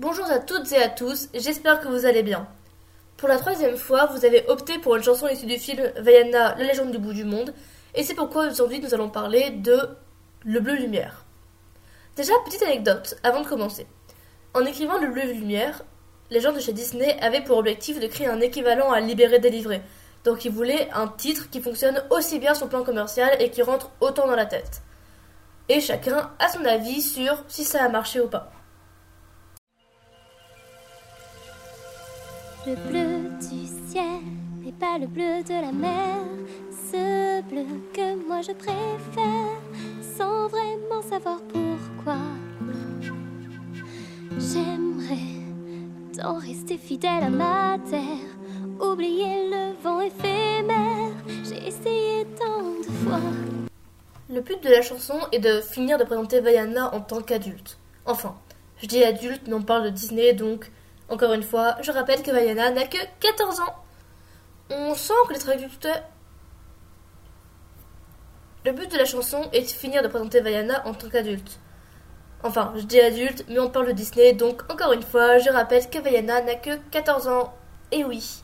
Bonjour à toutes et à tous, j'espère que vous allez bien. Pour la troisième fois, vous avez opté pour une chanson issue du film Vaiana, la légende du bout du monde, et c'est pourquoi aujourd'hui nous allons parler de Le Bleu Lumière. Déjà, petite anecdote avant de commencer. En écrivant Le Bleu Lumière, les gens de chez Disney avaient pour objectif de créer un équivalent à Libéré Délivré. Donc ils voulaient un titre qui fonctionne aussi bien sur le plan commercial et qui rentre autant dans la tête. Et chacun a son avis sur si ça a marché ou pas. Le bleu du ciel n'est pas le bleu de la mer, ce bleu que moi je préfère, sans vraiment savoir pourquoi. J'aimerais tant rester fidèle à ma terre, oublier le vent éphémère, j'ai essayé tant de fois. Le but de la chanson est de finir de présenter Vaiana en tant qu'adulte. Enfin, je dis adulte, mais on parle de Disney, donc encore une fois, je rappelle que Vaiana n'a que 14 ans. On sent que les traducteurs... Le but de la chanson est de finir de présenter Vaiana en tant qu'adulte. Enfin, je dis adulte, mais on parle de Disney, donc encore une fois, je rappelle que Vaiana n'a que 14 ans. Et oui.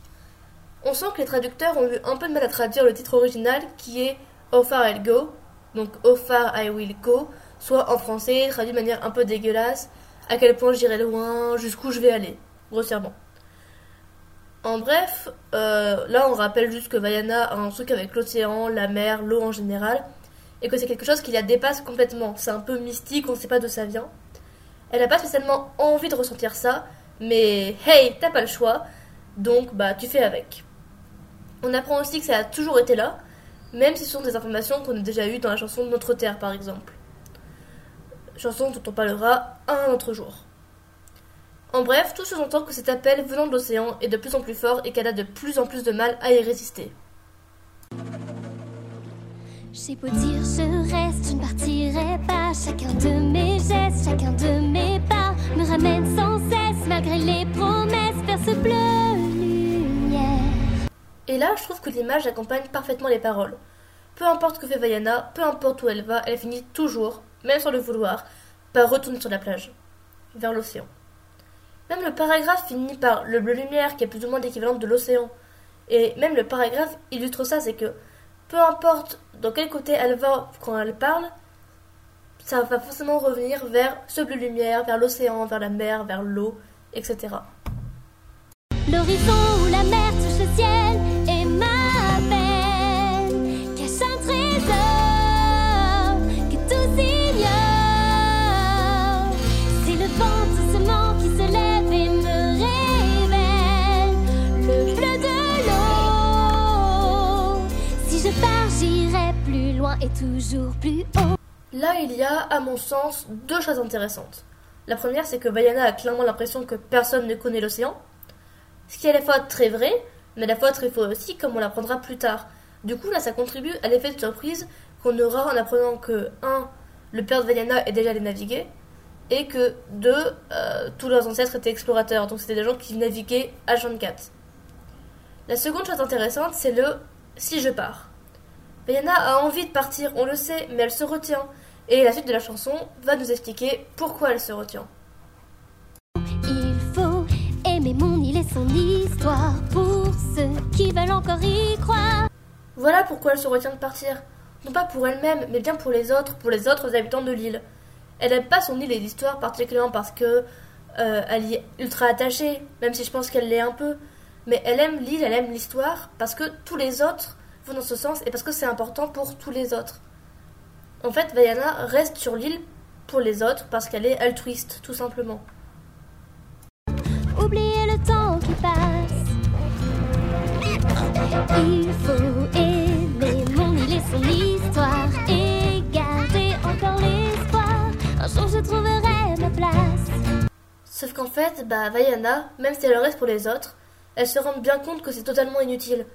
On sent que les traducteurs ont eu un peu de mal à traduire le titre original qui est How Far I'll Go, donc How Far I Will Go, soit en français, traduit de manière un peu dégueulasse, à quel point j'irai loin, jusqu'où je vais aller En bref, euh, là on rappelle juste que Vaiana a un truc avec l'océan, la mer, l'eau en général, et que c'est quelque chose qui la dépasse complètement. C'est un peu mystique, on ne sait pas d'où ça vient. Elle n'a pas spécialement envie de ressentir ça, mais hey, t'as pas le choix, donc bah tu fais avec. On apprend aussi que ça a toujours été là, même si ce sont des informations qu'on a déjà eues dans la chanson Notre Terre par exemple. Chanson dont on parlera un autre jour. En bref, tout sous-entend que cet appel venant de l'océan est de plus en plus fort et qu'elle a de plus en plus de mal à y résister. J'ai beau dire je reste, je ne partirai pas. Chacun de mes gestes, chacun de mes pas me ramène sans cesse, malgré les promesses, vers ce bleu lumière. Et là, je trouve que l'image accompagne parfaitement les paroles. Peu importe ce que fait Vaiana, peu importe où elle va, elle finit toujours, même sans le vouloir, par retourner sur la plage, vers l'océan. Même le paragraphe finit par le bleu lumière qui est plus ou moins l'équivalent de l'océan. Et même le paragraphe illustre ça, c'est que peu importe dans quel côté elle va quand elle parle, ça va forcément revenir vers ce bleu lumière, vers l'océan, vers la mer, vers l'eau, etc. L'horizon où la mer touche le ciel Là, il y a, à mon sens, deux choses intéressantes. La première, c'est que Vaiana a clairement l'impression que personne ne connaît l'océan, ce qui est à la fois très vrai, mais à la fois très faux aussi, comme on l'apprendra plus tard. Du coup, là, ça contribue à l'effet de surprise qu'on aura en apprenant que, 1. Le père de Vaiana est déjà allé naviguer, et que, 2. euh, tous leurs ancêtres étaient explorateurs, donc c'était des gens qui naviguaient à 24. La seconde chose intéressante, c'est le si je pars. Vaiana a envie de partir, on le sait, mais elle se retient. Et la suite de la chanson va nous expliquer pourquoi elle se retient. Il faut aimer mon île et son histoire pour ceux qui veulent encore y croire. Voilà pourquoi elle se retient de partir. Non pas pour elle-même, mais bien pour les autres, pour les autres habitants de l'île. Elle n'aime pas son île et l'histoire particulièrement parce que euh, elle y est ultra attachée, même si je pense qu'elle l'est un peu. Mais elle aime l'île, elle aime l'histoire parce que tous les autres vont dans ce sens et parce que c'est important pour tous les autres. En fait, Vaiana reste sur l'île pour les autres parce qu'elle est altruiste, tout simplement. Oublier le temps qui passe. Il faut aimer mon île et son histoire et garder encore l'espoir. Un jour je trouverai ma place. Sauf qu'en fait, bah, Vaiana, même si elle reste pour les autres, elle se rend bien compte que c'est totalement inutile.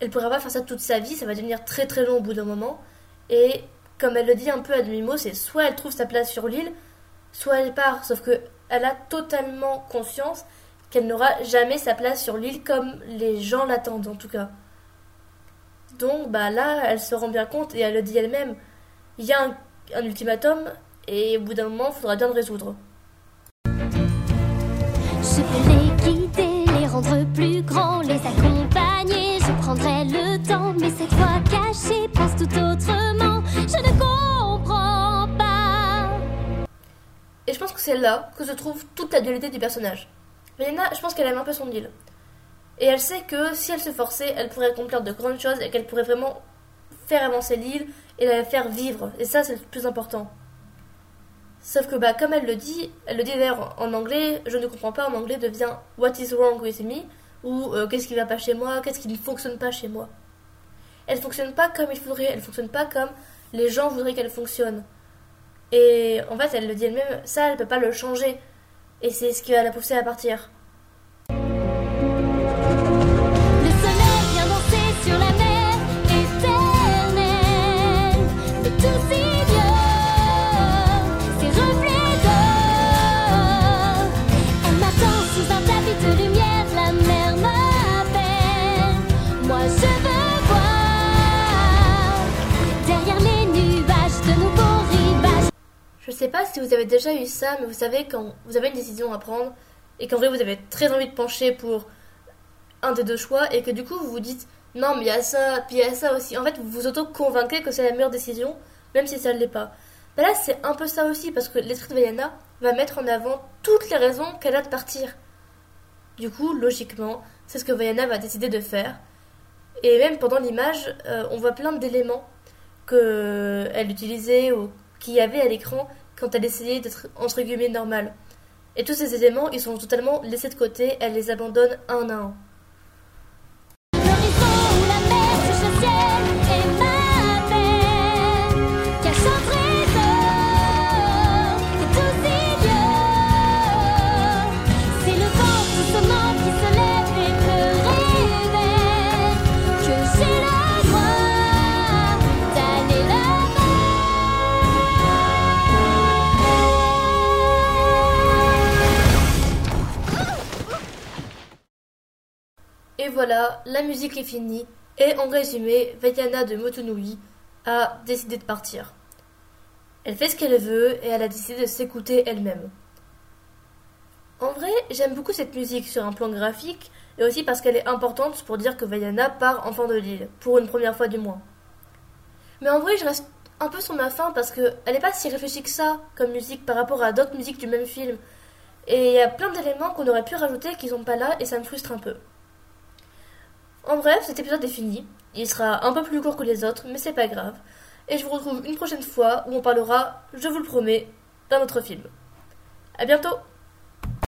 Elle pourra pas faire ça toute sa vie, ça va devenir très très long au bout d'un moment. Et comme elle le dit un peu à demi-mot, c'est soit elle trouve sa place sur l'île, soit elle part. Sauf que elle a totalement conscience qu'elle n'aura jamais sa place sur l'île comme les gens l'attendent en tout cas. Donc bah là, elle se rend bien compte et elle le dit elle-même. Il y a un, ultimatum et au bout d'un moment, il faudra bien le résoudre. Et je pense que c'est là que se trouve toute la dualité du personnage. Vaiana, je pense qu'elle aime un peu son île. Et elle sait que si elle se forçait, elle pourrait accomplir de grandes choses et qu'elle pourrait vraiment faire avancer l'île et la faire vivre. Et ça, c'est le plus important. Sauf que, bah, comme elle le dit, elle le dit d'ailleurs en anglais, je ne comprends pas en anglais, devient What is wrong with me ou euh, Qu'est-ce qui va pas chez moi Qu'est-ce qui ne fonctionne pas chez moi Elle fonctionne pas comme il faudrait, elle fonctionne pas comme les gens voudraient qu'elle fonctionne. Et en fait, elle le dit elle-même, ça, elle peut pas le changer. Et c'est ce qui va la à partir. Sais pas si vous avez déjà eu ça, mais vous savez quand vous avez une décision à prendre et qu'en vrai vous avez très envie de pencher pour un des deux choix et que du coup vous vous dites non mais il y a ça, puis il y a ça aussi. En fait vous vous auto-convainquez que c'est la meilleure décision, même si ça ne l'est pas. Ben là c'est un peu ça aussi parce que l'esprit de Vaiana va mettre en avant toutes les raisons qu'elle a de partir. Du coup, logiquement, c'est ce que Vaiana va décider de faire. Et même pendant l'image, euh, on voit plein d'éléments qu'elle utilisait ou qu'il y avait à l'écran quand elle essayait d'être entre guillemets normale. Et tous ces éléments, ils sont totalement laissés de côté, elle les abandonne un à un. Et voilà, la musique est finie. Et en résumé, Vaiana de Motunui a décidé de partir. Elle fait ce qu'elle veut et elle a décidé de s'écouter elle-même. En vrai, j'aime beaucoup cette musique sur un plan graphique et aussi parce qu'elle est importante pour dire que Vaiana part enfant de l'île, pour une première fois du moins. Mais en vrai, je reste un peu sur ma faim parce qu'elle n'est pas si réfléchie que ça comme musique par rapport à d'autres musiques du même film. Et il y a plein d'éléments qu'on aurait pu rajouter qui sont pas là et ça me frustre un peu. En bref, cet épisode est fini. Il sera un peu plus court que les autres, mais c'est pas grave. Et je vous retrouve une prochaine fois où on parlera, je vous le promets, d'un autre film. À bientôt